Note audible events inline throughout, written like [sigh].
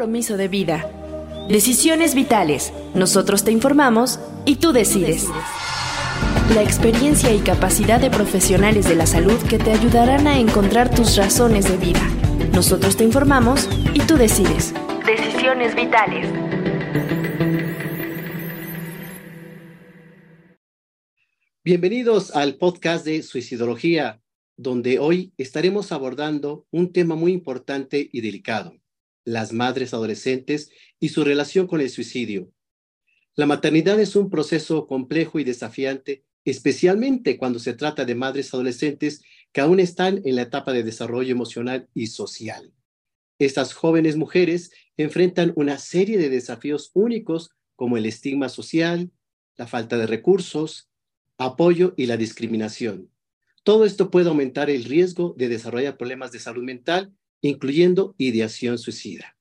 compromiso de vida. Decisiones vitales. Nosotros te informamos y tú decides. La experiencia y capacidad de profesionales de la salud que te ayudarán a encontrar tus razones de vida. Nosotros te informamos y tú decides. Decisiones vitales. Bienvenidos al podcast de Suicidología, donde hoy estaremos abordando un tema muy importante y delicado, las madres adolescentes y su relación con el suicidio. La maternidad es un proceso complejo y desafiante, especialmente cuando se trata de madres adolescentes que aún están en la etapa de desarrollo emocional y social. Estas jóvenes mujeres enfrentan una serie de desafíos únicos como el estigma social, la falta de recursos, apoyo y la discriminación. Todo esto puede aumentar el riesgo de desarrollar problemas de salud mental, incluyendo ideación suicida.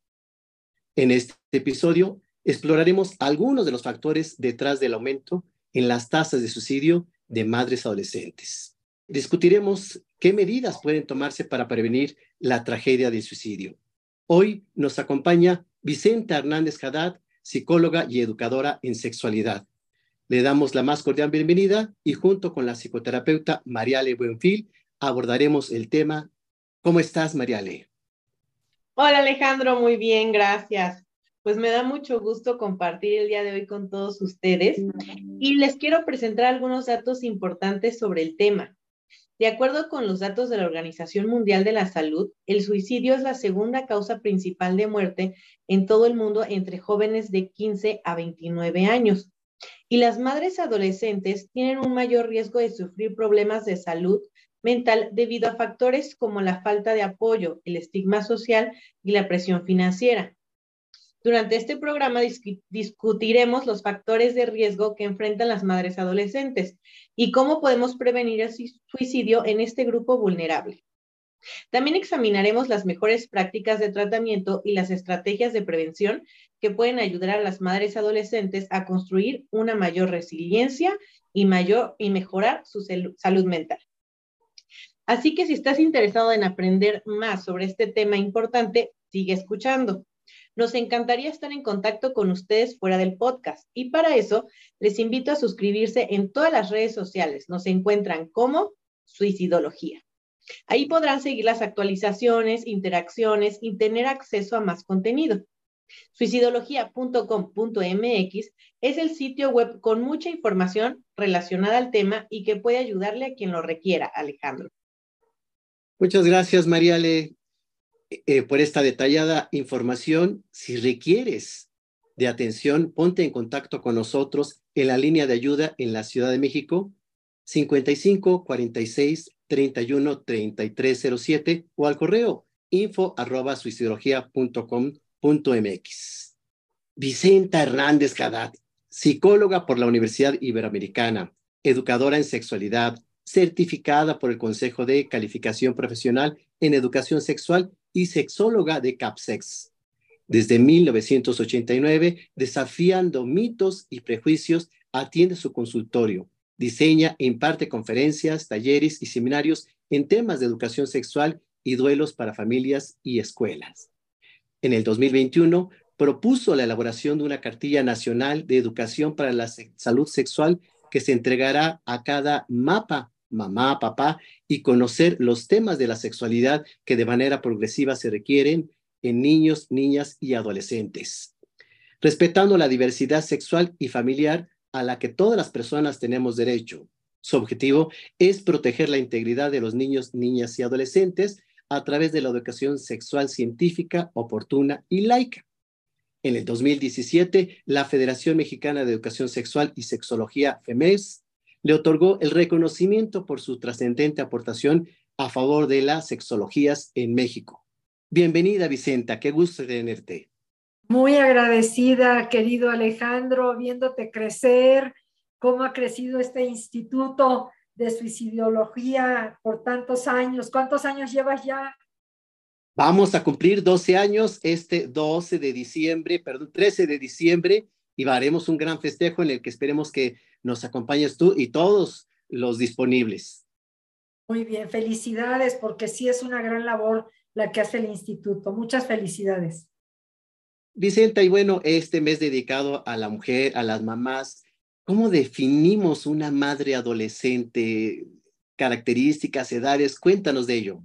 En este episodio exploraremos algunos de los factores detrás del aumento en las tasas de suicidio de madres adolescentes. Discutiremos qué medidas pueden tomarse para prevenir la tragedia del suicidio. Hoy nos acompaña Vicenta Hernández Haddad, psicóloga y educadora en sexualidad. Le damos la más cordial bienvenida y junto con la psicoterapeuta Mariale Buenfil abordaremos el tema. ¿Cómo estás, Mariale? Hola, Alejandro, muy bien, gracias. Pues me da mucho gusto compartir el día de hoy con todos ustedes y les quiero presentar algunos datos importantes sobre el tema. De acuerdo con los datos de la Organización Mundial de la Salud, el suicidio es la segunda causa principal de muerte en todo el mundo entre jóvenes de 15 a 29 años. Y las madres adolescentes tienen un mayor riesgo de sufrir problemas de salud mental debido a factores como la falta de apoyo, el estigma social y la presión financiera. Durante este programa discutiremos los factores de riesgo que enfrentan las madres adolescentes y cómo podemos prevenir el suicidio en este grupo vulnerable. También examinaremos las mejores prácticas de tratamiento y las estrategias de prevención que pueden ayudar a las madres adolescentes a construir una mayor resiliencia y, y mejorar su salud mental. Así que si estás interesado en aprender más sobre este tema importante, sigue escuchando. Nos encantaría estar en contacto con ustedes fuera del podcast y para eso les invito a suscribirse en todas las redes sociales. Nos encuentran como Suicidología. Ahí podrán seguir las actualizaciones, interacciones y tener acceso a más contenido. Suicidología.com.mx es el sitio web con mucha información relacionada al tema y que puede ayudarle a quien lo requiera, Alejandro. Muchas gracias, Mariale, eh, por esta detallada información. Si requieres de atención, ponte en contacto con nosotros en la línea de ayuda en la Ciudad de México, 55 46 31 3307 o al correo info suicidología.com.mx. Vicenta Hernández Haddad, psicóloga por la Universidad Iberoamericana, educadora en sexualidad, certificada por el Consejo de Calificación Profesional en Educación Sexual y sexóloga de CAPSEX. Desde 1989, desafiando mitos y prejuicios, atiende su consultorio diseña e imparte conferencias, talleres y seminarios en temas de educación sexual y duelos para familias y escuelas. En el 2021 propuso la elaboración de una cartilla nacional de educación para la salud sexual que se entregará a cada mapa, mamá, papá, y conocer los temas de la sexualidad que de manera progresiva se requieren en niños, niñas y adolescentes. Respetando la diversidad sexual y familiar, a la que todas las personas tenemos derecho. Su objetivo es proteger la integridad de los niños, niñas y adolescentes a través de la educación sexual científica, oportuna y laica. En el 2017, la Federación Mexicana de Educación Sexual y Sexología, FEMES, le otorgó el reconocimiento por su trascendente aportación a favor de las sexologías en México. Bienvenida, Vicenta, qué gusto tenerte. Muy agradecida, querido Alejandro, viéndote crecer, cómo ha crecido este instituto de suicidología por tantos años. ¿Cuántos años llevas ya? Vamos a cumplir 12 años este 12 de diciembre, perdón, 13 de diciembre, y haremos un gran festejo en el que esperemos que nos acompañes tú y todos los disponibles. Muy bien, felicidades, porque sí es una gran labor la que hace el instituto. Muchas felicidades. Vicenta, y bueno, este mes dedicado a la mujer, a las mamás, ¿cómo definimos una madre adolescente? Características, edades, cuéntanos de ello.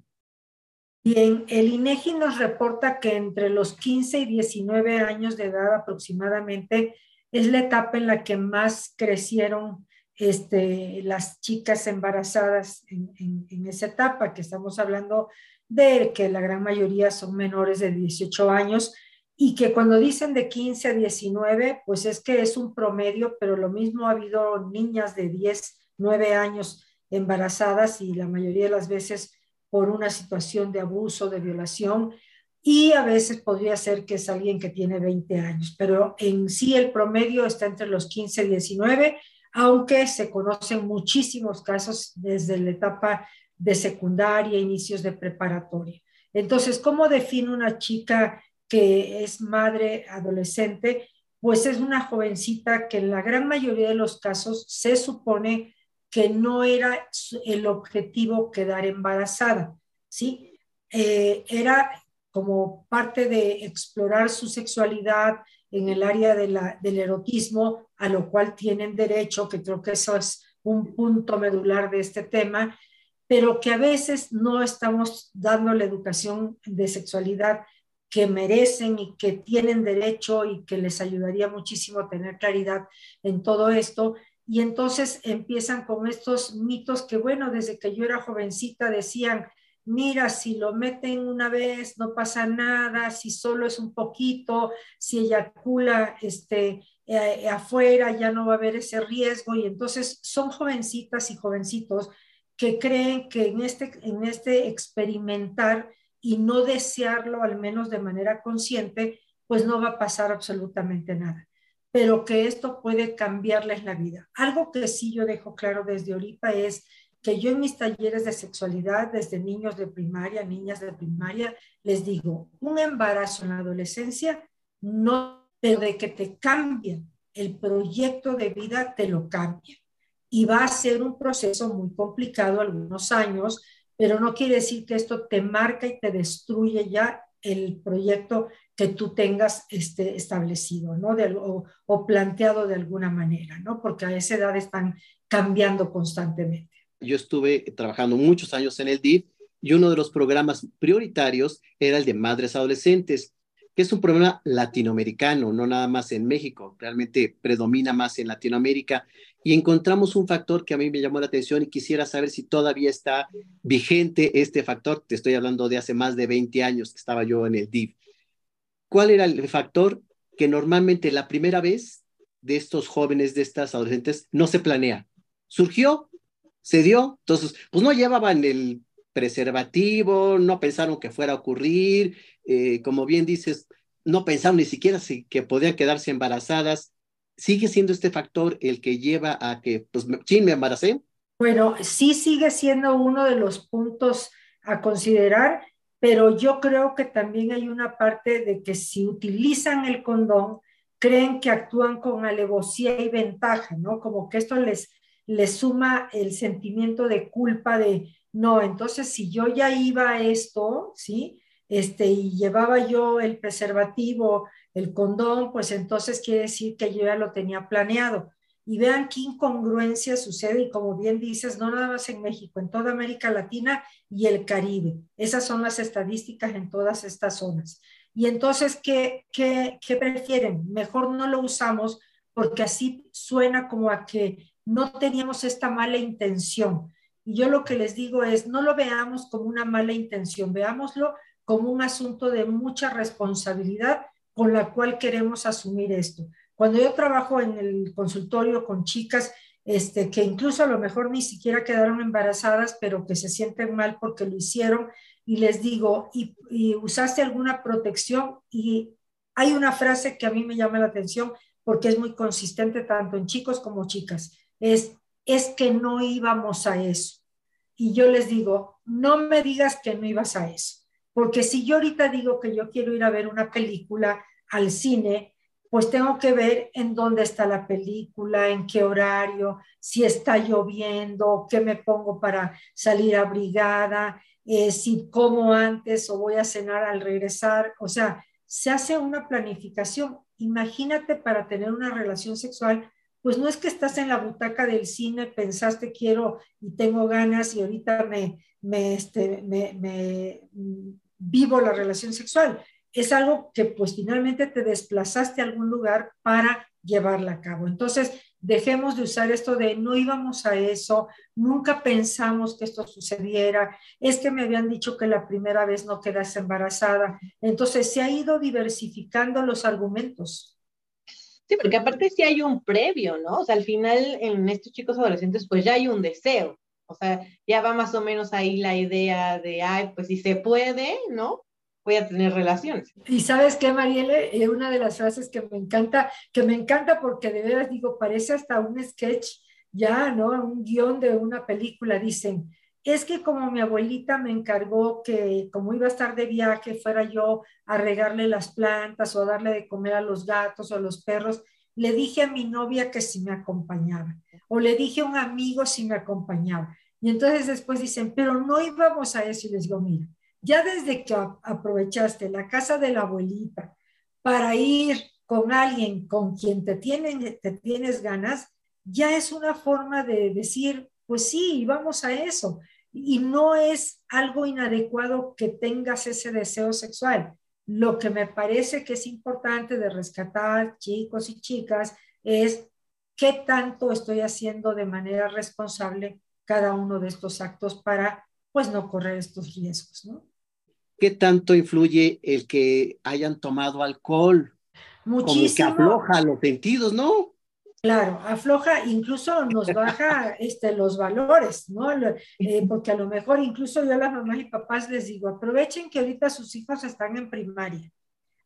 Bien, el INEGI nos reporta que entre los 15 y 19 años de edad aproximadamente es la etapa en la que más crecieron este, las chicas embarazadas en, esa etapa, que estamos hablando de que la gran mayoría son menores de 18 años y que cuando dicen de 15 a 19, pues es que es un promedio, pero lo mismo ha habido niñas de 10, 9 años embarazadas y la mayoría de las veces por una situación de abuso, de violación, y a veces podría ser que es alguien que tiene 20 años, pero en sí el promedio está entre los 15 y 19, aunque se conocen muchísimos casos desde la etapa de secundaria, inicios de preparatoria. Entonces, ¿cómo define una chica que es madre adolescente? Pues es una jovencita que en la gran mayoría de los casos se supone que no era el objetivo quedar embarazada, ¿sí? Eh, era como parte de explorar su sexualidad en el área del erotismo, a lo cual tienen derecho, que creo que eso es un punto medular de este tema, pero que a veces no estamos dando la educación de sexualidad que merecen y que tienen derecho y que les ayudaría muchísimo a tener claridad en todo esto y entonces empiezan con estos mitos que, bueno, desde que yo era jovencita decían, mira, si lo meten una vez no pasa nada, si solo es un poquito, si eyacula este, eh, afuera ya no va a haber ese riesgo. Y entonces son jovencitas y jovencitos que creen que en este, en este experimentar y no desearlo, al menos de manera consciente, pues no va a pasar absolutamente nada pero que esto puede cambiarles la vida. Algo que sí yo dejo claro desde ahorita es que yo en mis talleres de sexualidad, desde niños de primaria, niñas de primaria, les digo, un embarazo en la adolescencia, no, pero de que te cambia el proyecto de vida, te lo cambia. Y va a ser un proceso muy complicado algunos años, pero no quiere decir que esto te marca y te destruye ya el proyecto que tú tengas este, establecido, ¿no? De, o, planteado de alguna manera, ¿no? Porque a esa edad están cambiando constantemente. Yo estuve trabajando muchos años en el DIF y uno de los programas prioritarios era el de madres adolescentes, que es un problema latinoamericano, no nada más en México, realmente predomina más en Latinoamérica. Y encontramos un factor que a mí me llamó la atención y quisiera saber si todavía está vigente este factor. Te estoy hablando de hace más de 20 años que estaba yo en el DIF ¿Cuál era el factor que normalmente la primera vez de estos jóvenes, de estas adolescentes, no se planea? Surgió, se dio, entonces, pues no llevaban el preservativo, no pensaron que fuera a ocurrir, eh, como bien dices, no pensaron ni siquiera si, que podían quedarse embarazadas. ¿Sigue siendo este factor el que lleva a que, pues, sí, me embaracé? Bueno, sí sigue siendo uno de los puntos a considerar pero yo creo que también hay una parte de que si utilizan el condón, creen que actúan con alevosía y ventaja, ¿no? Como que esto les, les suma el sentimiento de culpa de, no, entonces si yo ya iba a esto, ¿sí? Este, y llevaba yo el preservativo, el condón, pues entonces quiere decir que yo ya lo tenía planeado y vean qué incongruencia sucede y como bien dices, no nada más en México, en toda América Latina y el Caribe. Esas son las estadísticas en todas estas zonas. Y entonces, ¿qué, qué, qué prefieren? Mejor no lo usamos porque así suena como a que no teníamos esta mala intención. Y yo lo que les digo es, no lo veamos como una mala intención, veámoslo como un asunto de mucha responsabilidad con la cual queremos asumir esto. Cuando yo trabajo en el consultorio con chicas este, que incluso a lo mejor ni siquiera quedaron embarazadas, pero que se sienten mal porque lo hicieron, y les digo, ¿y, y usaste alguna protección? Y hay una frase que a mí me llama la atención porque es muy consistente tanto en chicos como chicas, es, es que no íbamos a eso. Y yo les digo, no me digas que no ibas a eso, porque si yo ahorita digo que yo quiero ir a ver una película al cine, pues tengo que ver en dónde está la película, en qué horario, si está lloviendo, qué me pongo para salir abrigada, eh, si como antes o voy a cenar al regresar. O sea, se hace una planificación. Imagínate para tener una relación sexual, pues no es que estás en la butaca del cine, pensaste quiero y tengo ganas y ahorita me, me, este, me, me mm, vivo la relación sexual. Es algo que pues finalmente te desplazaste a algún lugar para llevarla a cabo. Entonces, dejemos de usar esto de no íbamos a eso, nunca pensamos que esto sucediera, es que me habían dicho que la primera vez no quedas embarazada. Entonces, se ha ido diversificando los argumentos. Sí, porque aparte sí hay un previo, ¿no? O sea, al final en estos chicos adolescentes pues ya hay un deseo. O sea, ya va más o menos ahí la idea de, ay, pues si se puede, ¿no? Voy a tener relaciones. Y sabes qué, Marielle, eh, una de las frases que me encanta, que me encanta porque de veras digo, parece hasta un sketch, ya, ¿no? Un guion de una película, dicen, es que como mi abuelita me encargó que como iba a estar de viaje, fuera yo a regarle las plantas o a darle de comer a los gatos o a los perros, le dije a mi novia que si me acompañaba o le dije a un amigo si me acompañaba. Y entonces después dicen, pero no íbamos a eso. Y les digo, mira, ya desde que aprovechaste la casa de la abuelita para ir con alguien con quien te, tienen, te tienes ganas, ya es una forma de decir, pues sí, vamos a eso. Y no es algo inadecuado que tengas ese deseo sexual. Lo que me parece que es importante de rescatar, chicos y chicas, es qué tanto estoy haciendo de manera responsable cada uno de estos actos para pues no correr estos riesgos, ¿no? ¿Qué tanto influye el que hayan tomado alcohol? Muchísimo. Como que afloja los sentidos, ¿no? Claro, afloja, incluso nos baja este, los valores, ¿no? Eh, porque a lo mejor incluso yo a las mamás y papás les digo, aprovechen que ahorita sus hijos están en primaria.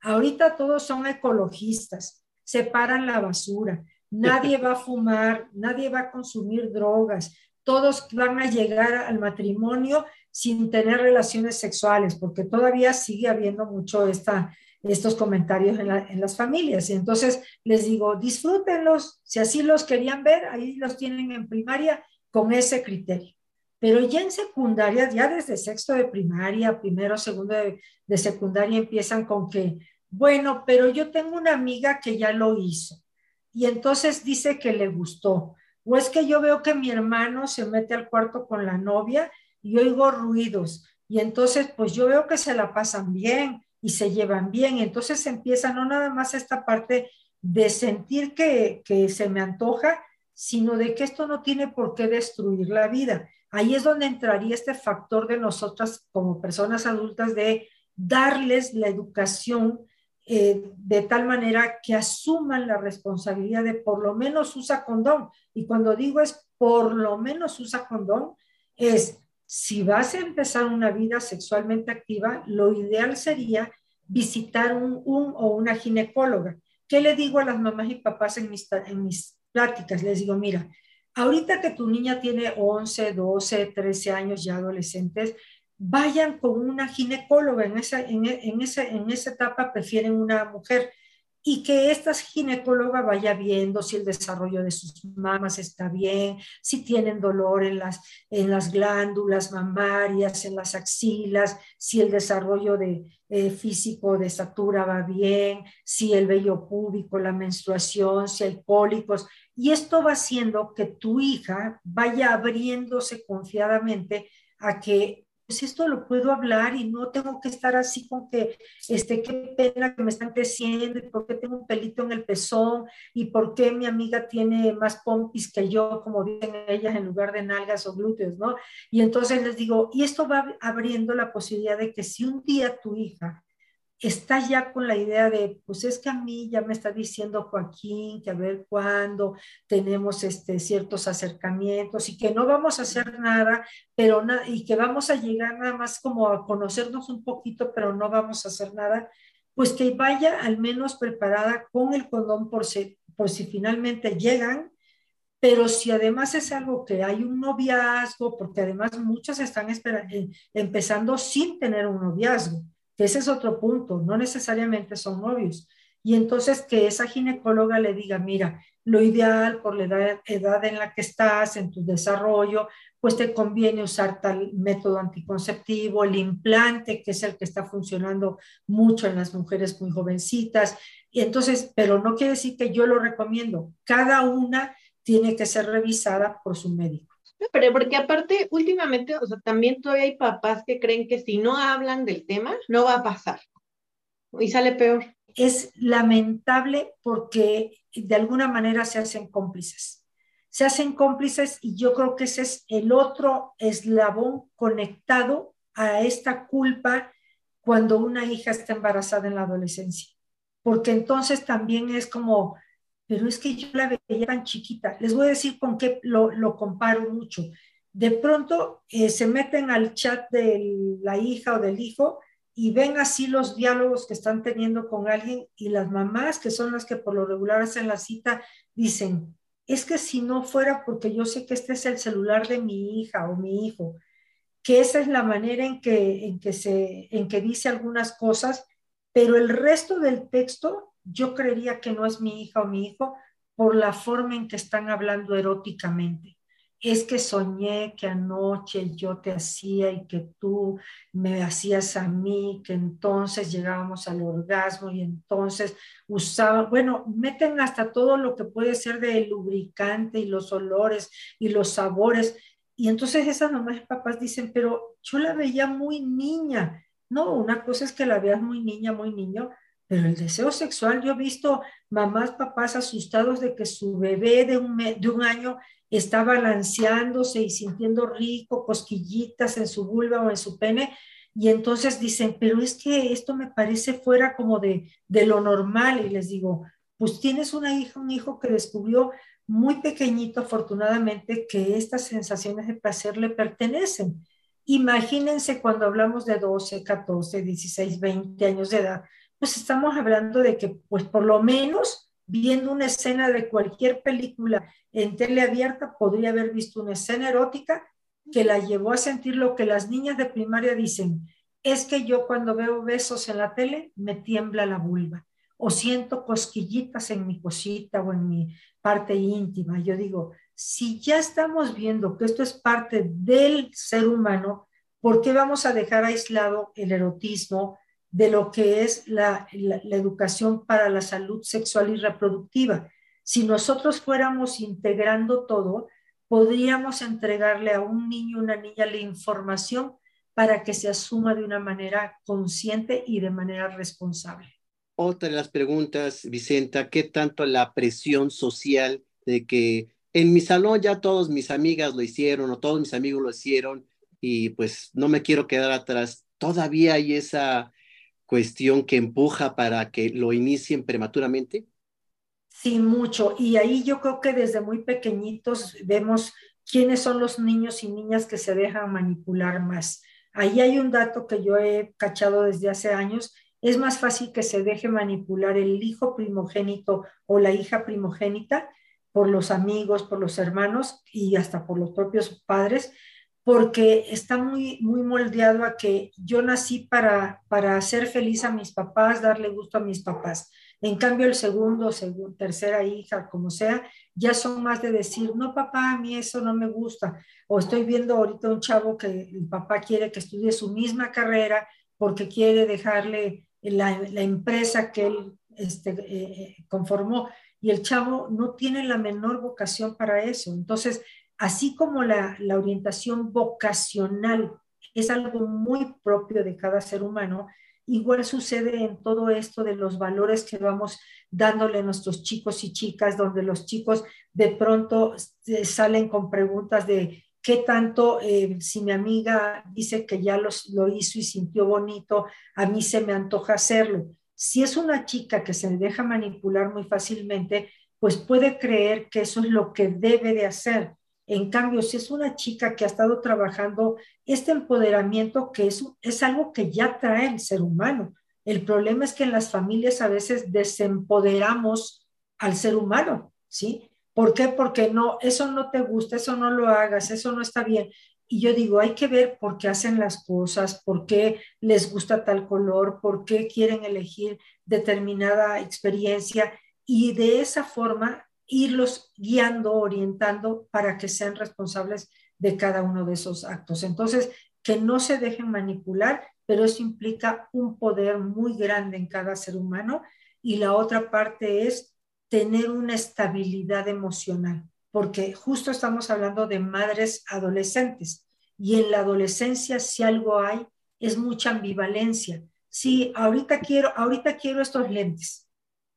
Ahorita todos son ecologistas, separan la basura, nadie va a fumar, nadie va a consumir drogas, todos van a llegar al matrimonio sin tener relaciones sexuales, porque todavía sigue habiendo mucho esta, estos comentarios en, las familias. Y entonces les digo, disfrútenlos, si así los querían ver, ahí los tienen en primaria con ese criterio. Pero ya en secundaria, ya desde sexto de primaria, primero, segundo de, de secundaria, empiezan con que, bueno, pero yo tengo una amiga que ya lo hizo. Y entonces dice que le gustó. O es que yo veo que mi hermano se mete al cuarto con la novia y oigo ruidos. Y entonces, pues yo veo que se la pasan bien y se llevan bien. Entonces empieza no nada más esta parte de sentir que, que se me antoja, sino de que esto no tiene por qué destruir la vida. Ahí es donde entraría este factor de nosotras como personas adultas de darles la educación eh, de tal manera que asuman la responsabilidad de por lo menos usa condón. Y cuando digo es por lo menos usa condón, es si vas a empezar una vida sexualmente activa, lo ideal sería visitar un, o una ginecóloga. ¿Qué le digo a las mamás y papás en mis, en mis pláticas? Les digo, mira, ahorita que tu niña tiene 11, 12, 13 años ya adolescentes, vayan con una ginecóloga. En esa, en, en esa etapa prefieren una mujer y que esta ginecóloga vaya viendo si el desarrollo de sus mamas está bien, si tienen dolor en las, en las glándulas mamarias, en las axilas, si el desarrollo de, eh, físico de estatura va bien, si el vello púbico, la menstruación, si hay cólicos. Y esto va haciendo que tu hija vaya abriéndose confiadamente a que pues esto lo puedo hablar y no tengo que estar así con que, este, qué pena que me están creciendo y por qué tengo un pelito en el pezón y por qué mi amiga tiene más pompis que yo, como dicen ellas, en lugar de nalgas o glúteos, ¿no? Y entonces les digo, y esto va abriendo la posibilidad de que si un día tu hija estás ya con la idea de, pues es que a mí ya me está diciendo Joaquín que a ver cuándo tenemos este, ciertos acercamientos y que no vamos a hacer nada, pero y que vamos a llegar nada más como a conocernos un poquito, pero no vamos a hacer nada, pues que vaya al menos preparada con el condón por si, por si finalmente llegan, pero si además es algo que hay un noviazgo, porque además muchas están eh, empezando sin tener un noviazgo ese es otro punto, no necesariamente son novios. y entonces que esa ginecóloga le diga, mira, lo ideal por la edad, edad, en la que estás, en tu desarrollo, pues te conviene usar tal método anticonceptivo, el implante, que es el que está funcionando mucho en las mujeres muy jovencitas. Y entonces, pero no quiere decir que yo lo recomiendo. Cada una tiene que ser revisada por su médico. Pero porque aparte, últimamente, o sea, también todavía hay papás que creen que si no hablan del tema, no va a pasar. Y sale peor. Es lamentable porque de alguna manera se hacen cómplices. Se hacen cómplices y yo creo que ese es el otro eslabón conectado a esta culpa cuando una hija está embarazada en la adolescencia. Porque entonces también es como, pero es que yo la veía tan chiquita. Les voy a decir con qué lo, comparo mucho. De pronto eh, se meten al chat de la hija o del hijo y ven así los diálogos que están teniendo con alguien y las mamás, que son las que por lo regular hacen la cita, dicen, es que si no fuera porque yo sé que este es el celular de mi hija o mi hijo, que esa es la manera en que, en que, se, en que dice algunas cosas, pero el resto del texto yo creería que no es mi hija o mi hijo por la forma en que están hablando eróticamente. Es que soñé que anoche yo te hacía y que tú me hacías a mí, que entonces llegábamos al orgasmo y entonces usaban, bueno, meten hasta todo lo que puede ser de lubricante y los olores y los sabores. Y entonces esas mamás y papás dicen, pero yo la veía muy niña. No, una cosa es que la veas muy niña, muy niño, pero el deseo sexual, yo he visto mamás, papás asustados de que su bebé de un, de un año está balanceándose y sintiendo rico, cosquillitas en su vulva o en su pene, y entonces dicen, pero es que esto me parece fuera como de, de lo normal, y les digo, pues tienes una hija, un hijo que descubrió muy pequeñito, afortunadamente, que estas sensaciones de placer le pertenecen. Imagínense cuando hablamos de 12, 14, 16, 20 años de edad, pues estamos hablando de que, pues por lo menos, viendo una escena de cualquier película en tele abierta, podría haber visto una escena erótica que la llevó a sentir lo que las niñas de primaria dicen, es que yo cuando veo besos en la tele me tiembla la vulva o siento cosquillitas en mi cosita o en mi parte íntima. Yo digo, si ya estamos viendo que esto es parte del ser humano, ¿por qué vamos a dejar aislado el erotismo, de lo que es la, educación para la salud sexual y reproductiva. Si nosotros fuéramos integrando todo, podríamos entregarle a un niño, una niña la información para que se asuma de una manera consciente y de manera responsable. Otra de las preguntas, Vicenta, ¿qué tanto la presión social de que en mi salón ya todos mis amigas lo hicieron o todos mis amigos lo hicieron y pues no me quiero quedar atrás? Todavía hay esa cuestión que empuja para que lo inicien prematuramente? Sí, mucho. Y ahí yo creo que desde muy pequeñitos vemos quiénes son los niños y niñas que se dejan manipular más. Ahí hay un dato que yo he cachado desde hace años. Es más fácil que se deje manipular el hijo primogénito o la hija primogénita por los amigos, por los hermanos y hasta por los propios padres, porque está muy, muy moldeado a que yo nací para, para hacer feliz a mis papás, darle gusto a mis papás. En cambio, el segundo, segundo, tercera hija, como sea, ya son más de decir, no, papá, a mí eso no me gusta. O estoy viendo ahorita un chavo que el papá quiere que estudie su misma carrera porque quiere dejarle la, empresa que él este, eh, eh, conformó y el chavo no tiene la menor vocación para eso. Entonces, así como la, orientación vocacional es algo muy propio de cada ser humano, igual sucede en todo esto de los valores que vamos dándole a nuestros chicos y chicas, donde los chicos de pronto salen con preguntas de qué tanto, eh, si mi amiga dice que ya lo hizo y sintió bonito, a mí se me antoja hacerlo. Si es una chica que se deja manipular muy fácilmente, pues puede creer que eso es lo que debe de hacer en cambio, si es una chica que ha estado trabajando este empoderamiento, que es, es algo que ya trae el ser humano. El problema es que en las familias a veces desempoderamos al ser humano, ¿sí? ¿Por qué? Porque no, eso no te gusta, eso no lo hagas, eso no está bien. y yo digo, hay que ver por qué hacen las cosas, por qué les gusta tal color, por qué quieren elegir determinada experiencia y de esa forma irlos guiando, orientando para que sean responsables de cada uno de esos actos. Entonces, que no se dejen manipular, pero eso implica un poder muy grande en cada ser humano. Y la otra parte es tener una estabilidad emocional porque justo estamos hablando de madres adolescentes y en la adolescencia si algo hay es mucha ambivalencia. Sí, ahorita quiero, ahorita quiero estos lentes,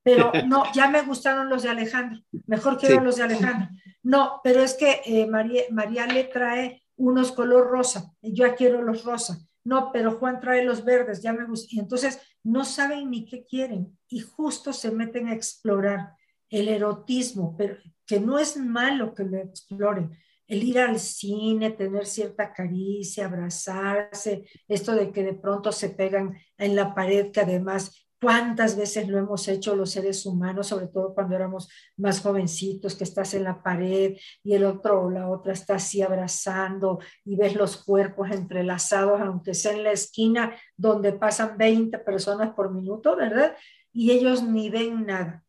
pero [laughs] no, ya me gustaron los de Alejandro, mejor quiero los de Alejandro. No, pero es que eh, María, María le trae unos color rosa, y yo quiero los rosa. No, pero Juan trae los verdes, ya me gusta. Y entonces no saben ni qué quieren y justo se meten a explorar el erotismo, pero que no es malo que lo exploren. El ir al cine, tener cierta caricia, abrazarse, esto de que de pronto se pegan en la pared, que además cuántas veces lo hemos hecho los seres humanos, sobre todo cuando éramos más jovencitos, que estás en la pared y el otro o la otra está así abrazando y ves los cuerpos entrelazados, aunque sea en la esquina donde pasan 20 personas por minuto, ¿verdad? Y ellos ni ven nada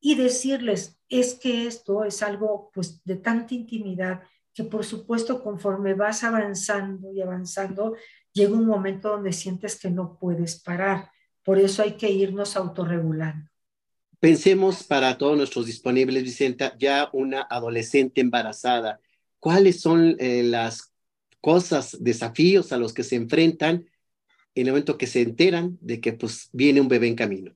y decirles, es que esto es algo pues de tanta intimidad que por supuesto conforme vas avanzando y avanzando, llega un momento donde sientes que no puedes parar. Por eso hay que irnos autorregulando. Pensemos para todos nuestros disponibles, Vicenta, ya una adolescente embarazada. ¿Cuáles son eh, las cosas, desafíos a los que se enfrentan en el momento que se enteran de que pues viene un bebé en camino?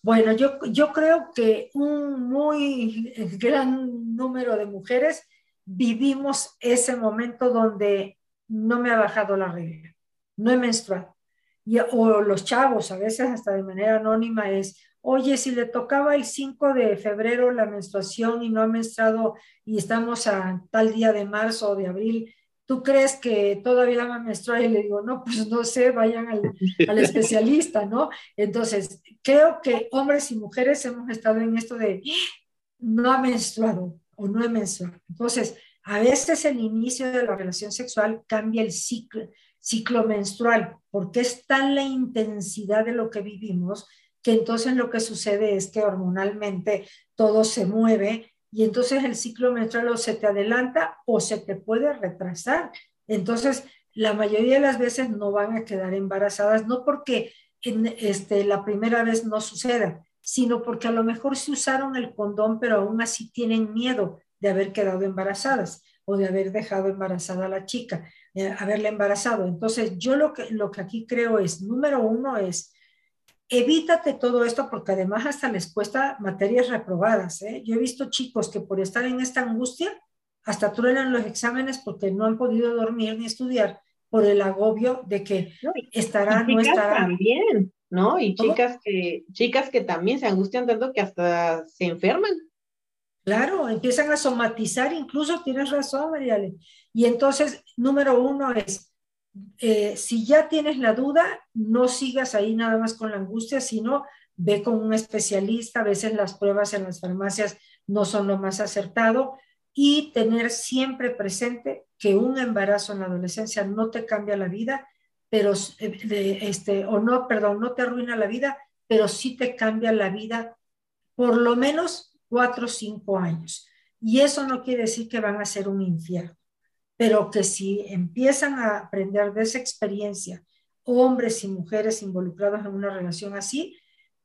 Bueno, yo, yo creo que un muy gran número de mujeres vivimos ese momento donde no me ha bajado la regla, no he menstruado. Y, o los chavos, a veces hasta de manera anónima, es, oye, si le tocaba el 5 de febrero la menstruación y no ha menstruado y estamos a tal día de marzo o de abril, ¿tú crees que todavía va a menstruar? Y le digo, no, pues no sé, vayan al, especialista, ¿no? Entonces, creo que hombres y mujeres hemos estado en esto de no ha menstruado o no he menstruado. Entonces, a veces el inicio de la relación sexual cambia el ciclo, ciclo menstrual, porque es tan la intensidad de lo que vivimos que entonces lo que sucede es que hormonalmente todo se mueve y entonces el ciclo menstrual o se te adelanta o se te puede retrasar. Entonces, la mayoría de las veces no van a quedar embarazadas, no porque en, este, la primera vez no suceda, sino porque a lo mejor se usaron el condón, pero aún así tienen miedo de haber quedado embarazadas o de haber dejado embarazada a la chica, eh, haberla embarazado. Entonces, yo lo que, lo que aquí creo es, número uno es, evítate todo esto porque además hasta les cuesta materias reprobadas. ¿eh? Yo he visto chicos que por estar en esta angustia hasta truenan los exámenes porque no han podido dormir ni estudiar por el agobio de que estará, no estará. También, ¿no? Y chicas que, chicas que también se angustian tanto que hasta se enferman. Claro, empiezan a somatizar, incluso tienes razón, Mariale. Y entonces, número uno es, eh, si ya tienes la duda, no sigas ahí nada más con la angustia, sino ve con un especialista. A veces las pruebas en las farmacias no son lo más acertado y tener siempre presente que un embarazo en la adolescencia no te cambia la vida, pero eh, este o no, perdón, no te arruina la vida, pero sí te cambia la vida por lo menos cuatro o cinco años. Y eso no quiere decir que van a ser un infierno pero que si empiezan a aprender de esa experiencia, hombres y mujeres involucrados en una relación así,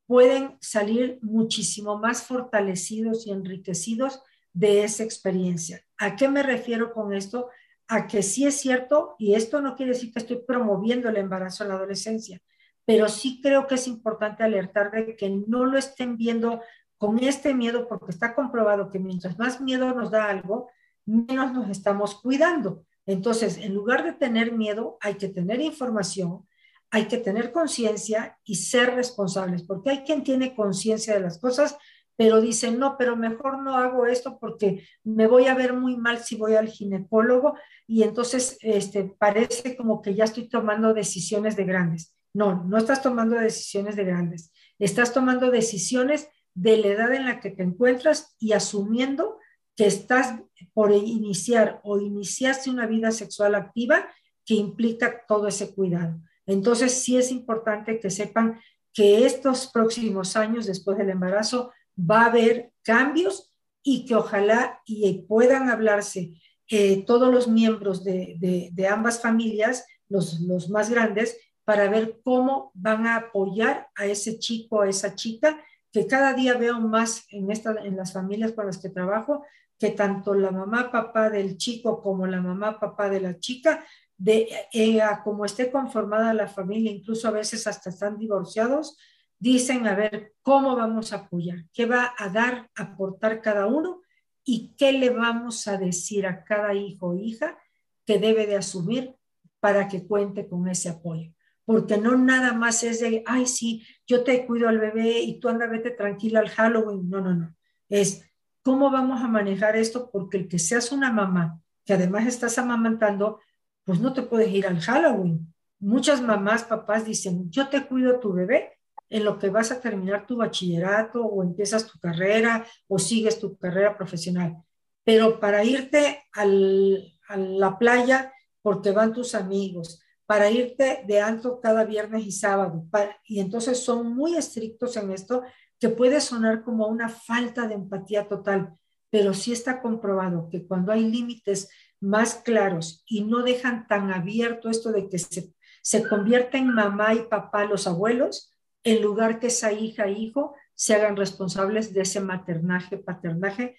pueden salir muchísimo más fortalecidos y enriquecidos de esa experiencia. ¿A qué me refiero con esto? A que sí es cierto, y esto no quiere decir que estoy promoviendo el embarazo en la adolescencia, pero sí creo que es importante alertar de que no lo estén viendo con este miedo, porque está comprobado que mientras más miedo nos da algo, menos nos estamos cuidando. Entonces, en lugar de tener miedo, hay que tener información, hay que tener conciencia y ser responsables, porque hay quien tiene conciencia de las cosas, pero dice, no, pero mejor no hago esto porque me voy a ver muy mal si voy al ginecólogo y entonces este, parece como que ya estoy tomando decisiones de grandes. No, no estás tomando decisiones de grandes, estás tomando decisiones de la edad en la que te encuentras y asumiendo que estás por iniciar o iniciaste una vida sexual activa que implica todo ese cuidado. Entonces, sí es importante que sepan que estos próximos años después del embarazo va a haber cambios y que ojalá y puedan hablarse eh, todos los miembros de, de, ambas familias, los, los, más grandes, para ver cómo van a apoyar a ese chico, a esa chica, que cada día veo más en, en las familias con las que trabajo, que tanto la mamá, papá del chico como la mamá, papá de la chica, de eh, como esté conformada la familia, incluso a veces hasta están divorciados, dicen, a ver, ¿cómo vamos a apoyar? ¿Qué va a dar, aportar cada uno? ¿Y qué le vamos a decir a cada hijo o hija que debe de asumir para que cuente con ese apoyo? Porque no nada más es de, ay, sí, yo te cuido al bebé y tú anda, vete tranquila al Halloween. No, no, no. Es, ¿cómo vamos a manejar esto? Porque el que seas una mamá, que además estás amamantando, pues no te puedes ir al Halloween. Muchas mamás, papás dicen, yo te cuido a tu bebé, en lo que vas a terminar tu bachillerato o empiezas tu carrera o sigues tu carrera profesional. Pero para irte al, a la playa porque van tus amigos, para irte de antro cada viernes y sábado, y entonces son muy estrictos en esto, que puede sonar como una falta de empatía total, pero sí está comprobado que cuando hay límites más claros y no dejan tan abierto esto de que se, se convierten en mamá y papá los abuelos, en lugar que esa hija e hijo se hagan responsables de ese maternaje, paternaje,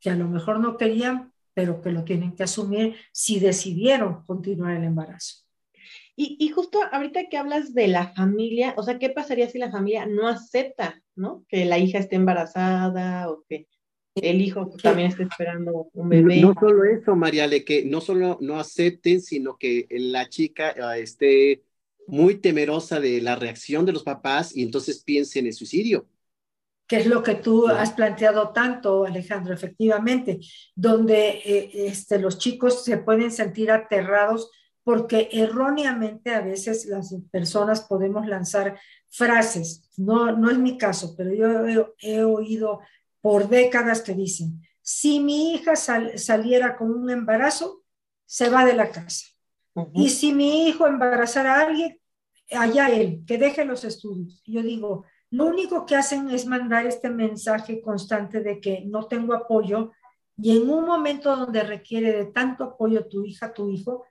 que a lo mejor no querían, pero que lo tienen que asumir si decidieron continuar el embarazo. Y, justo ahorita que hablas de la familia, o sea, ¿qué pasaría si la familia no acepta, ¿no? Que la hija esté embarazada o que el hijo también esté esperando un bebé. No solo eso, Mariale, que no solo no acepten, sino que la chica ah, esté muy temerosa de la reacción de los papás y entonces piense en el suicidio. Que es lo que tú has planteado tanto, Alejandro, efectivamente, donde eh, este, los chicos se pueden sentir aterrados porque erróneamente a veces las personas podemos lanzar frases, no, no es mi caso, pero yo he, oído por décadas que dicen, si mi hija saliera con un embarazo, se va de la casa. Y si mi hijo embarazara a alguien, allá él, que deje los estudios. Yo digo, lo único que hacen es mandar este mensaje constante de que no tengo apoyo y en un momento donde requiere de tanto apoyo tu hija, tu hijo,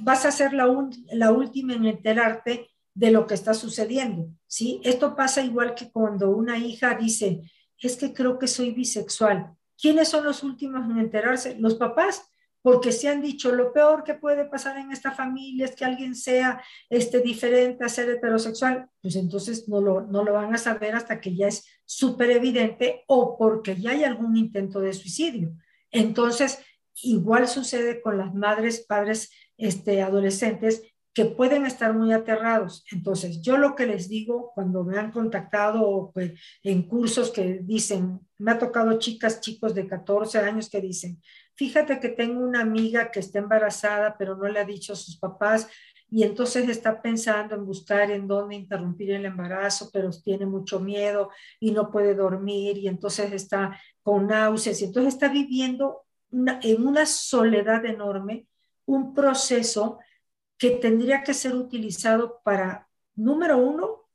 vas a ser la, la última en enterarte de lo que está sucediendo, ¿sí? Esto pasa igual que cuando una hija dice, es que creo que soy bisexual. ¿Quiénes son los últimos en enterarse? Los papás porque se han dicho lo peor que puede pasar en esta familia es que alguien sea este, diferente a ser heterosexual, pues entonces no lo, no lo van a saber hasta que ya es súper evidente o porque ya hay algún intento de suicidio. Entonces, igual sucede con las madres, padres, este, adolescentes que pueden estar muy aterrados. Entonces, yo lo que les digo cuando me han contactado en cursos que dicen, me ha tocado chicas, chicos de 14 años que dicen, fíjate que tengo una amiga que está embarazada, pero no le ha dicho a sus papás y entonces está pensando en buscar en dónde interrumpir el embarazo, pero tiene mucho miedo y no puede dormir y entonces está con náuseas y entonces está viviendo en una soledad enorme un proceso que tendría que ser utilizado para, número uno,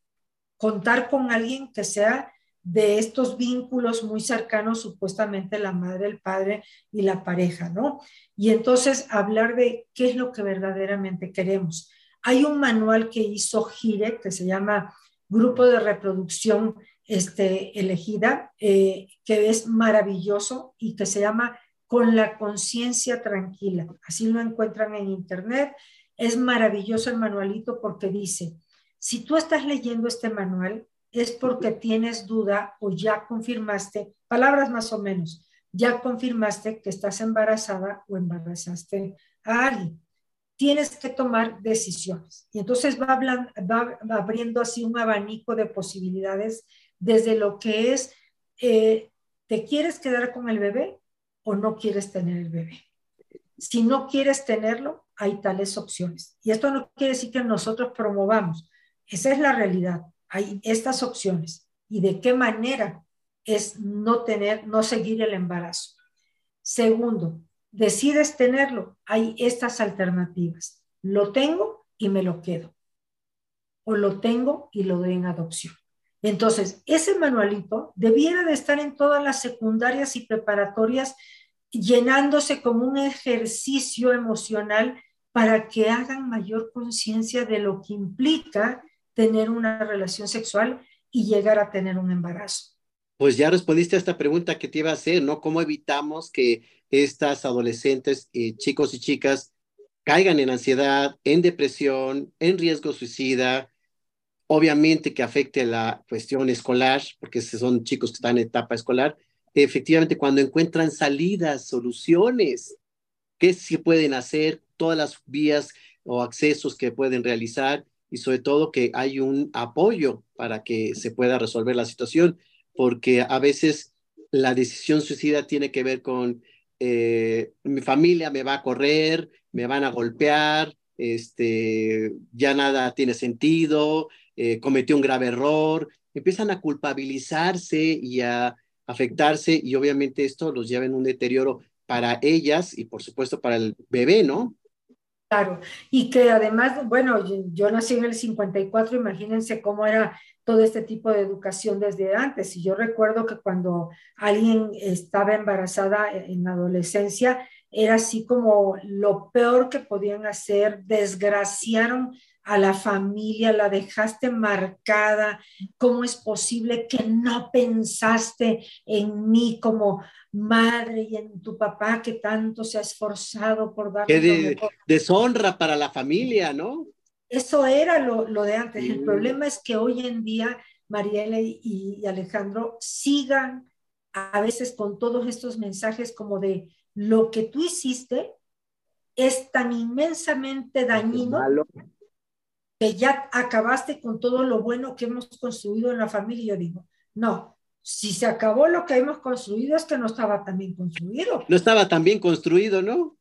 contar con alguien que sea de estos vínculos muy cercanos, supuestamente la madre, el padre y la pareja, ¿no? Y entonces hablar de qué es lo que verdaderamente queremos. Hay un manual que hizo Gire, que se llama Grupo de Reproducción este, Elegida, eh, que es maravilloso y que se llama Con la conciencia tranquila. Así lo encuentran en internet. Es maravilloso el manualito porque dice, si tú estás leyendo este manual, es porque tienes duda o ya confirmaste, palabras más o menos, ya confirmaste que estás embarazada o embarazaste a alguien. Tienes que tomar decisiones. Y entonces va, abriendo así un abanico de posibilidades desde lo que es, eh, ¿te quieres quedar con el bebé o no quieres tener el bebé? Si no quieres tenerlo, hay tales opciones. Y esto no quiere decir que nosotros promovamos. Esa es la realidad hay estas opciones y de qué manera es no tener, no seguir el embarazo. Segundo, decides tenerlo, hay estas alternativas. Lo tengo y me lo quedo. O lo tengo y lo doy en adopción. Entonces, ese manualito debiera de estar en todas las secundarias y preparatorias llenándose como un ejercicio emocional para que hagan mayor conciencia de lo que implica tener una relación sexual y llegar a tener un embarazo. Pues ya respondiste a esta pregunta que te iba a hacer, ¿no? ¿Cómo evitamos que estas adolescentes, eh, chicos y chicas, caigan en ansiedad, en depresión, en riesgo suicida? Obviamente que afecte la cuestión escolar, porque son chicos que están en etapa escolar. Efectivamente, cuando encuentran salidas, soluciones, qué se pueden hacer, todas las vías o accesos que pueden realizar y sobre todo que hay un apoyo para que se pueda resolver la situación, porque a veces la decisión suicida tiene que ver con eh, mi familia me va a correr, me van a golpear, este, ya nada tiene sentido, eh, cometió un grave error, empiezan a culpabilizarse y a afectarse y obviamente esto los lleva en un deterioro para ellas y por supuesto para el bebé, ¿no? Claro, y que además, bueno, yo, nací en el 54, imagínense cómo era todo este tipo de educación desde antes. Y yo recuerdo que cuando alguien estaba embarazada en la adolescencia, era así como lo peor que podían hacer, desgraciaron a la familia, la dejaste marcada, ¿cómo es posible que no pensaste en mí como madre y en tu papá que tanto se ha esforzado por dar... Qué deshonra para la familia, ¿no? Eso era lo, de antes. El problema es que hoy en día Mariela y Alejandro sigan a veces con todos estos mensajes como de lo que tú hiciste es tan inmensamente dañino que ya acabaste con todo lo bueno que hemos construido en la familia. Yo digo, no, si se acabó lo que hemos construido es que no estaba tan bien construido. No estaba tan bien construido, ¿no?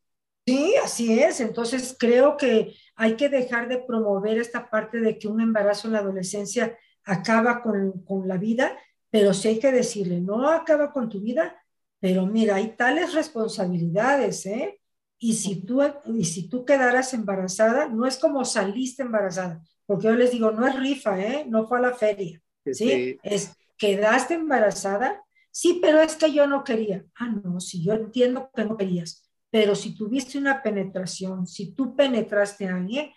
Sí, así es. Entonces creo que hay que dejar de promover esta parte de que un embarazo en la adolescencia acaba con, con la vida, pero sí hay que decirle, no acaba con tu vida, pero mira, hay tales responsabilidades, ¿eh? Y si tú, y si tú quedaras embarazada, no es como saliste embarazada, porque yo les digo, no es rifa, ¿eh? No fue a la feria, ¿sí? Es, quedaste embarazada, sí, pero es que yo no quería. Ah, no, si yo entiendo que no querías, pero si tuviste una penetración, si tú penetraste a alguien,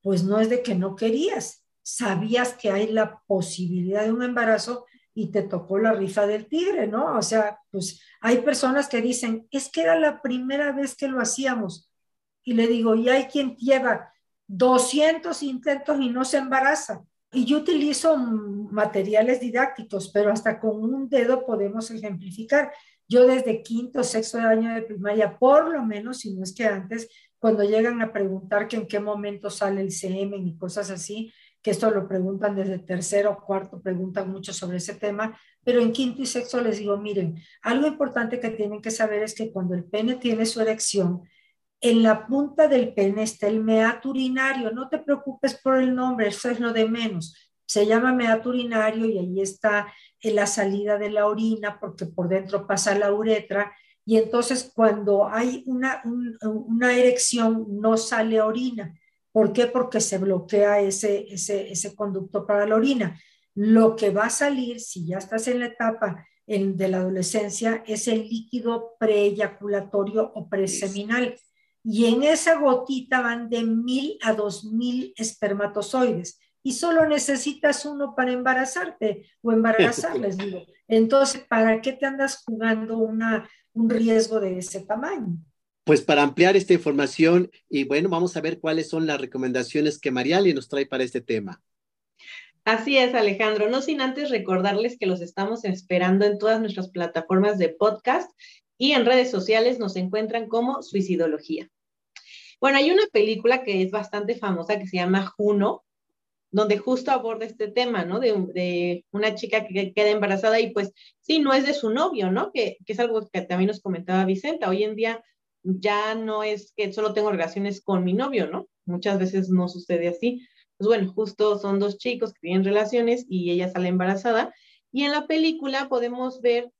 pues no es de que no querías, sabías que hay la posibilidad de un embarazo y te tocó la rifa del tigre, ¿no? O sea, pues hay personas que dicen, es que era la primera vez que lo hacíamos. Y le digo, y hay quien lleva 200 intentos y no se embaraza. Y yo utilizo materiales didácticos, pero hasta con un dedo podemos ejemplificar. Yo desde quinto, sexto año de primaria, por lo menos, si no es que antes, cuando llegan a preguntar que en qué momento sale el semen y cosas así, que esto lo preguntan desde tercero o cuarto, preguntan mucho sobre ese tema, pero en quinto y sexto les digo, miren, algo importante que tienen que saber es que cuando el pene tiene su erección, en la punta del pene está el meato urinario, no te preocupes por el nombre, eso es lo de menos. Se llama meato urinario y ahí está en la salida de la orina porque por dentro pasa la uretra. Y entonces cuando hay una, una erección no sale orina ¿Por qué? Porque se bloquea ese, ese, ese conducto para la orina. Lo que va a salir, si ya estás en la etapa de la adolescencia, es el líquido preeyaculatorio o preseminal. Y en esa gotita van de mil a dos mil espermatozoides. Y solo necesitas uno para embarazarte o embarazar, les [laughs] digo. Entonces, ¿para qué te andas jugando una, un riesgo de ese tamaño? Pues para ampliar esta información y bueno, vamos a ver cuáles son las recomendaciones que Mariali nos trae para este tema. Así es, Alejandro. No sin antes recordarles que los estamos esperando en todas nuestras plataformas de podcast y en redes sociales nos encuentran como Suicidología. Bueno, hay una película que es bastante famosa que se llama Juno, donde justo aborda este tema, ¿no? De, de, una chica que queda embarazada y pues sí, no es de su novio, ¿no? Que, que es algo que también nos comentaba Vicenta. Hoy en día ya no es que solo tengo relaciones con mi novio, ¿no? Muchas veces no sucede así. Pues bueno, justo son dos chicos que tienen relaciones y ella sale embarazada. Y en la película podemos ver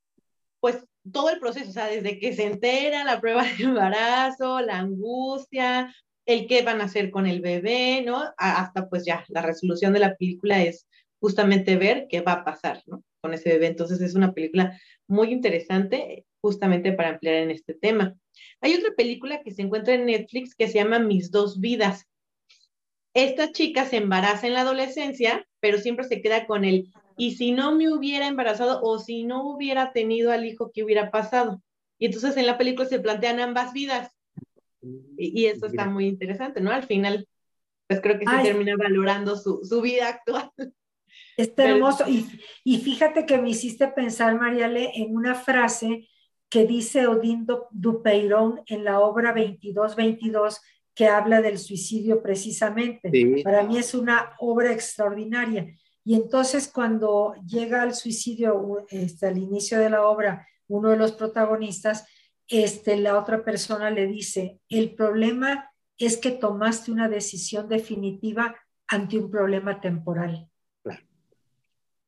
pues todo el proceso, o sea, desde que se entera la prueba de embarazo, la angustia, el qué van a hacer con el bebé, ¿no? Hasta pues ya, la resolución de la película es justamente ver qué va a pasar, ¿no? Con ese bebé. Entonces es una película muy interesante justamente para ampliar en este tema. Hay otra película que se encuentra en Netflix que se llama Mis dos vidas. Esta chica se embaraza en la adolescencia, pero siempre se queda con el, y si no me hubiera embarazado o si no hubiera tenido al hijo, ¿qué hubiera pasado? Y entonces en la película se plantean ambas vidas. Y, eso está muy interesante, ¿no? Al final, pues creo que se termina valorando su, su vida actual. Está hermoso. Y, y, fíjate que me hiciste pensar, Mariale, en una frase que dice Odín Dupeirón en la obra 2222, que habla del suicidio precisamente. Para mí es una obra extraordinaria. Y entonces cuando llega al suicidio, este, al inicio de la obra, uno de los protagonistas, este, la otra persona le dice, el problema es que tomaste una decisión definitiva ante un problema temporal.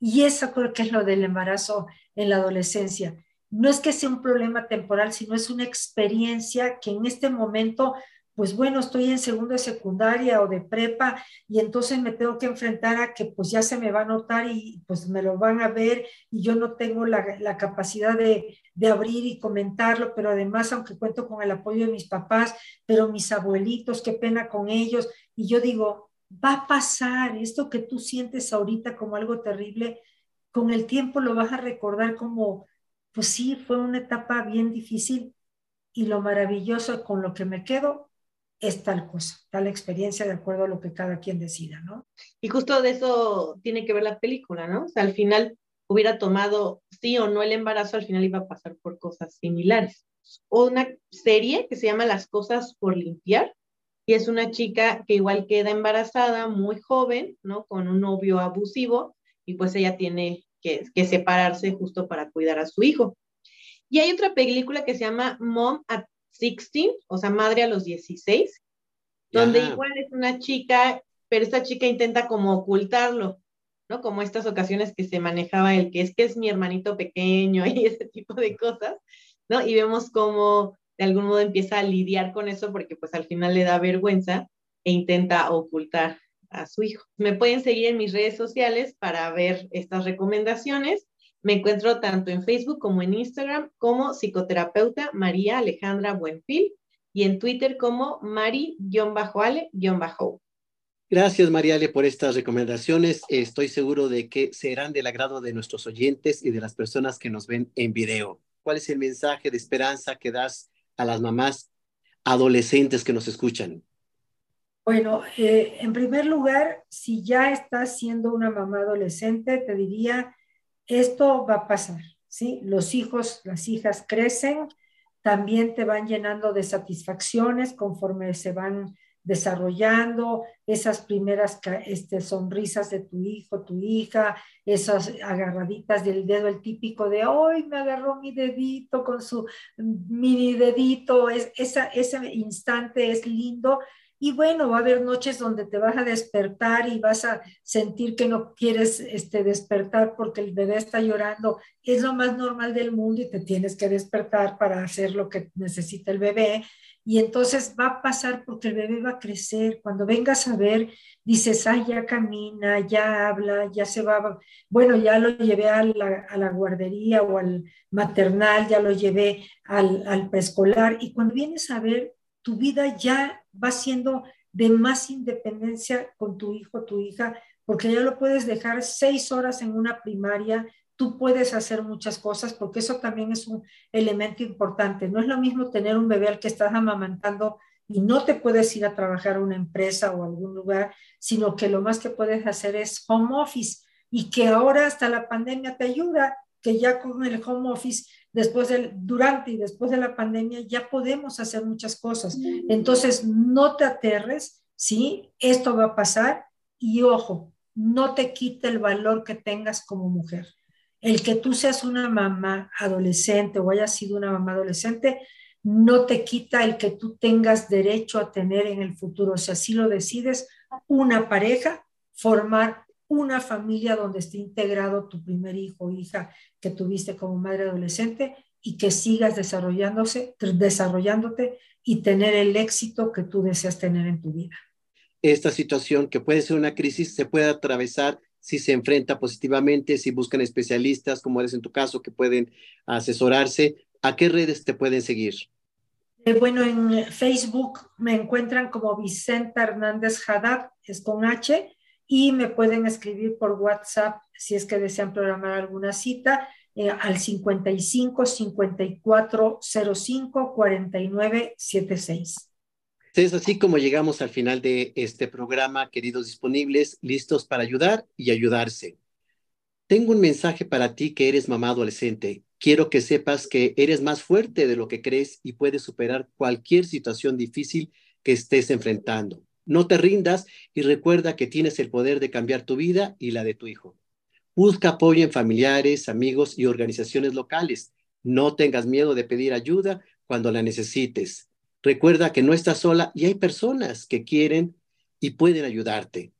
Y eso creo que es lo del embarazo en la adolescencia no es que sea un problema temporal, sino es una experiencia que en este momento, pues bueno, estoy en segundo de secundaria o de prepa y entonces me tengo que enfrentar a que pues ya se me va a notar y pues me lo van a ver y yo no tengo la, capacidad de, de abrir y comentarlo, pero además, aunque cuento con el apoyo de mis papás, pero mis abuelitos, qué pena con ellos, y yo digo, va a pasar esto que tú sientes ahorita como algo terrible, con el tiempo lo vas a recordar como pues sí, fue una etapa bien difícil y lo maravilloso con lo que me quedo es tal cosa, tal experiencia de acuerdo a lo que cada quien decida, ¿no? Y justo de eso tiene que ver la película, ¿no? O sea, al final hubiera tomado sí o no el embarazo, al final iba a pasar por cosas similares. O una serie que se llama Las cosas por limpiar, y es una chica que igual queda embarazada, muy joven, ¿no? Con un novio abusivo, y pues ella tiene que, separarse justo para cuidar a su hijo. Y hay otra película que se llama Mom at 16, o sea, Madre a los 16, donde igual es una chica, pero esta chica intenta como ocultarlo, ¿no? Como estas ocasiones que se manejaba el que es que es mi hermanito pequeño [laughs] y ese tipo de cosas, ¿no? Y vemos cómo de algún modo empieza a lidiar con eso porque pues al final le da vergüenza e intenta ocultar a su hijo. Me pueden seguir en mis redes sociales para ver estas recomendaciones. Me encuentro tanto en Facebook como en Instagram como psicoterapeuta María Alejandra Buenfil y en Twitter como mari-ale-. Gracias, Mariale, por estas recomendaciones. Estoy seguro de que serán del agrado de nuestros oyentes y de las personas que nos ven en video. ¿Cuál es el mensaje de esperanza que das a las mamás adolescentes que nos escuchan? Bueno, eh, en primer lugar, si ya estás siendo una mamá adolescente, te diría, esto va a pasar, ¿sí? Los hijos, las hijas crecen, también te van llenando de satisfacciones conforme se van desarrollando, esas primeras este, sonrisas de tu hijo, tu hija, esas agarraditas del dedo, el típico de, hoy me agarró mi dedito con su mini dedito, es, esa, ese instante es lindo y bueno, va a haber noches donde te vas a despertar y vas a sentir que no quieres este, despertar porque el bebé está llorando. Es lo más normal del mundo y te tienes que despertar para hacer lo que necesita el bebé. Y entonces va a pasar porque el bebé va a crecer. Cuando vengas a ver, dices, ay, ya camina, ya habla, ya se va. Bueno, ya lo llevé a la, a la guardería o al maternal, ya lo llevé al, al preescolar. Y cuando vienes a ver, tu vida ya va siendo de más independencia con tu hijo, tu hija, porque ya lo puedes dejar seis horas en una primaria, tú puedes hacer muchas cosas, porque eso también es un elemento importante. No es lo mismo tener un bebé al que estás amamantando y no te puedes ir a trabajar a una empresa o algún lugar, sino que lo más que puedes hacer es home office y que ahora hasta la pandemia te ayuda, que ya con el home office después del, durante y después de la pandemia ya podemos hacer muchas cosas. Entonces, no te aterres, ¿sí? Esto va a pasar y ojo, no te quite el valor que tengas como mujer. El que tú seas una mamá adolescente o hayas sido una mamá adolescente, no te quita el que tú tengas derecho a tener en el futuro. O sea, si lo decides, una pareja, formar una familia donde esté integrado tu primer hijo o hija que tuviste como madre adolescente y que sigas desarrollándose, desarrollándote y tener el éxito que tú deseas tener en tu vida. Esta situación que puede ser una crisis se puede atravesar si se enfrenta positivamente, si buscan especialistas, como eres en tu caso, que pueden asesorarse. ¿A qué redes te pueden seguir? Eh, bueno, en Facebook me encuentran como Vicenta Hernández Haddad, es con H, y me pueden escribir por WhatsApp si es que desean programar alguna cita eh, al 55 54 05 49 76. Es así como llegamos al final de este programa, queridos disponibles, listos para ayudar y ayudarse. Tengo un mensaje para ti que eres mamá adolescente. Quiero que sepas que eres más fuerte de lo que crees y puedes superar cualquier situación difícil que estés enfrentando. No te rindas y recuerda que tienes el poder de cambiar tu vida y la de tu hijo. Busca apoyo en familiares, amigos y organizaciones locales. No tengas miedo de pedir ayuda cuando la necesites. Recuerda que no estás sola y hay personas que quieren y pueden ayudarte.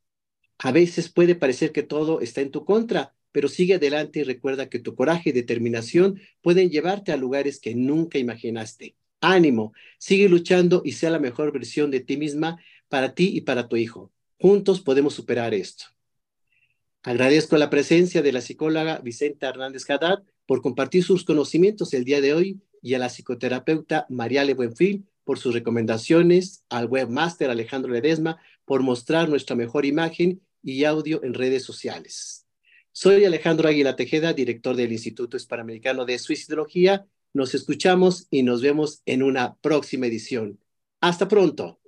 A veces puede parecer que todo está en tu contra, pero sigue adelante y recuerda que tu coraje y determinación pueden llevarte a lugares que nunca imaginaste. Ánimo, sigue luchando y sea la mejor versión de ti misma para ti y para tu hijo. Juntos podemos superar esto. Agradezco la presencia de la psicóloga Vicenta Hernández Haddad por compartir sus conocimientos el día de hoy y a la psicoterapeuta Mariale Buenfil por sus recomendaciones, al webmaster Alejandro Ledesma por mostrar nuestra mejor imagen y audio en redes sociales. Soy Alejandro Águila Tejeda, director del Instituto Hispanoamericano de Suicidología. Nos escuchamos y nos vemos en una próxima edición. Hasta pronto.